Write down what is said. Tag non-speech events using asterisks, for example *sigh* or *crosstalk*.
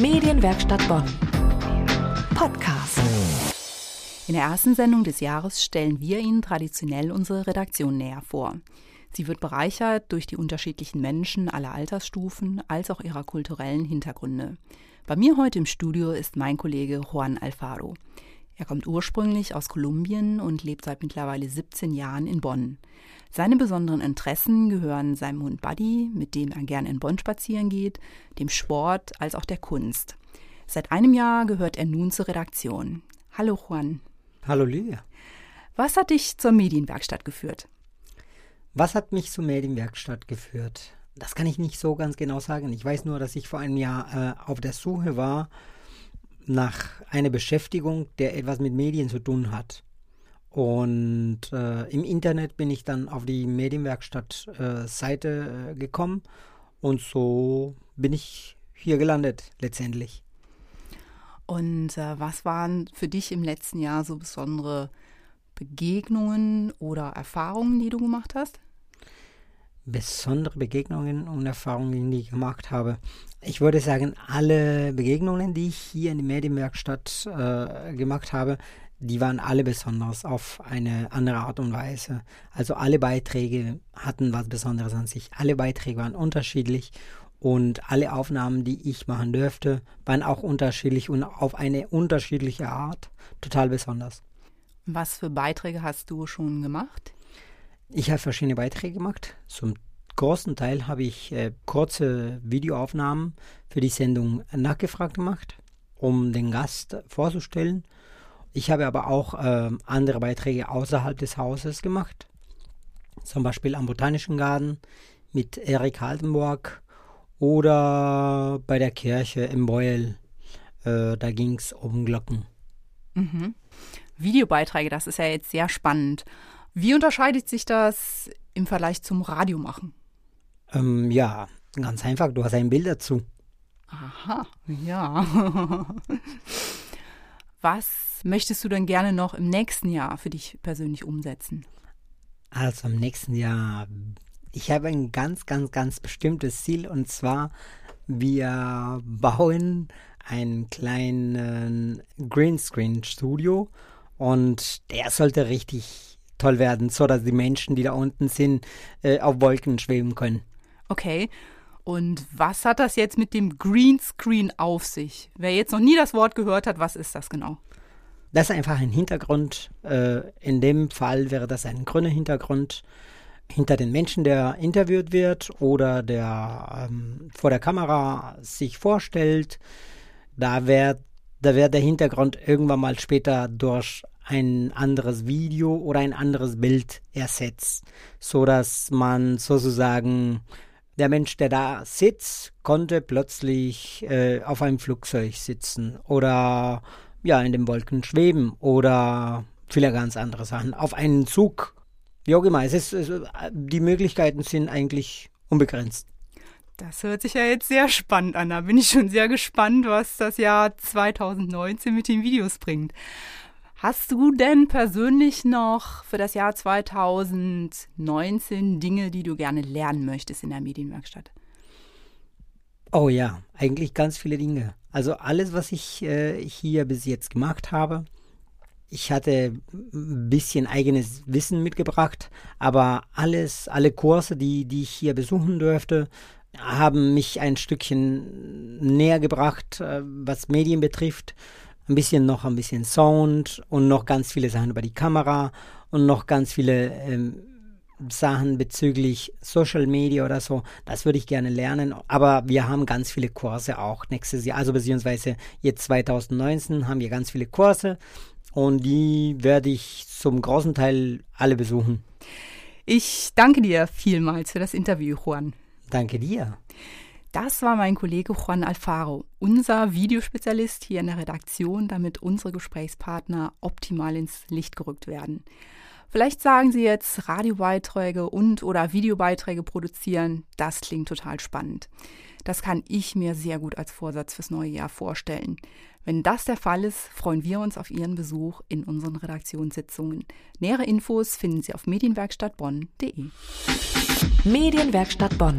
Medienwerkstatt Bonn. Podcast. In der ersten Sendung des Jahres stellen wir Ihnen traditionell unsere Redaktion näher vor. Sie wird bereichert durch die unterschiedlichen Menschen aller Altersstufen als auch ihrer kulturellen Hintergründe. Bei mir heute im Studio ist mein Kollege Juan Alfaro. Er kommt ursprünglich aus Kolumbien und lebt seit mittlerweile 17 Jahren in Bonn. Seine besonderen Interessen gehören seinem Hund Buddy, mit dem er gern in Bonn spazieren geht, dem Sport als auch der Kunst. Seit einem Jahr gehört er nun zur Redaktion. Hallo Juan. Hallo Lydia. Was hat dich zur Medienwerkstatt geführt? Was hat mich zur Medienwerkstatt geführt? Das kann ich nicht so ganz genau sagen. Ich weiß nur, dass ich vor einem Jahr äh, auf der Suche war nach einer Beschäftigung, der etwas mit Medien zu tun hat. Und äh, im Internet bin ich dann auf die Medienwerkstatt-Seite äh, äh, gekommen und so bin ich hier gelandet letztendlich. Und äh, was waren für dich im letzten Jahr so besondere Begegnungen oder Erfahrungen, die du gemacht hast? Besondere Begegnungen und Erfahrungen, die ich gemacht habe. Ich würde sagen, alle Begegnungen, die ich hier in der Medienwerkstatt äh, gemacht habe, die waren alle besonders auf eine andere Art und Weise. Also alle Beiträge hatten was Besonderes an sich. Alle Beiträge waren unterschiedlich und alle Aufnahmen, die ich machen dürfte, waren auch unterschiedlich und auf eine unterschiedliche Art total besonders. Was für Beiträge hast du schon gemacht? Ich habe verschiedene Beiträge gemacht. Zum großen Teil habe ich äh, kurze Videoaufnahmen für die Sendung nachgefragt gemacht, um den Gast vorzustellen. Ich habe aber auch äh, andere Beiträge außerhalb des Hauses gemacht. Zum Beispiel am Botanischen Garten mit Erik Haldenburg oder bei der Kirche im Beuel. Äh, da ging es um Glocken. Mhm. Videobeiträge, das ist ja jetzt sehr spannend. Wie unterscheidet sich das im Vergleich zum Radiomachen? Ähm, ja, ganz einfach, du hast ein Bild dazu. Aha, ja. *laughs* Was möchtest du denn gerne noch im nächsten Jahr für dich persönlich umsetzen? Also im nächsten Jahr, ich habe ein ganz, ganz, ganz bestimmtes Ziel und zwar, wir bauen ein kleines Greenscreen-Studio und der sollte richtig toll werden, so dass die Menschen, die da unten sind, äh, auf Wolken schweben können. Okay. Und was hat das jetzt mit dem Greenscreen auf sich? Wer jetzt noch nie das Wort gehört hat, was ist das genau? Das ist einfach ein Hintergrund. Äh, in dem Fall wäre das ein grüner Hintergrund hinter den Menschen, der interviewt wird oder der ähm, vor der Kamera sich vorstellt. Da wird da wird der Hintergrund irgendwann mal später durch ein anderes Video oder ein anderes Bild ersetzt, so dass man sozusagen der Mensch, der da sitzt, konnte plötzlich äh, auf einem Flugzeug sitzen oder ja in den Wolken schweben oder viele ganz andere Sachen. Auf einen Zug, wie auch immer. Es ist, es, die Möglichkeiten sind eigentlich unbegrenzt. Das hört sich ja jetzt sehr spannend an. Da bin ich schon sehr gespannt, was das Jahr 2019 mit den Videos bringt. Hast du denn persönlich noch für das Jahr 2019 Dinge, die du gerne lernen möchtest in der Medienwerkstatt? Oh ja, eigentlich ganz viele Dinge. Also alles, was ich äh, hier bis jetzt gemacht habe, ich hatte ein bisschen eigenes Wissen mitgebracht, aber alles, alle Kurse, die, die ich hier besuchen durfte, haben mich ein Stückchen näher gebracht, äh, was Medien betrifft ein bisschen noch ein bisschen Sound und noch ganz viele Sachen über die Kamera und noch ganz viele ähm, Sachen bezüglich Social Media oder so. Das würde ich gerne lernen. Aber wir haben ganz viele Kurse auch nächstes Jahr. Also beziehungsweise jetzt 2019 haben wir ganz viele Kurse und die werde ich zum großen Teil alle besuchen. Ich danke dir vielmals für das Interview, Juan. Danke dir. Das war mein Kollege Juan Alfaro, unser Videospezialist hier in der Redaktion, damit unsere Gesprächspartner optimal ins Licht gerückt werden. Vielleicht sagen Sie jetzt Radiobeiträge und oder Videobeiträge produzieren. Das klingt total spannend. Das kann ich mir sehr gut als Vorsatz fürs neue Jahr vorstellen. Wenn das der Fall ist, freuen wir uns auf Ihren Besuch in unseren Redaktionssitzungen. Nähere Infos finden Sie auf medienwerkstattbonn.de. Medienwerkstatt Bonn.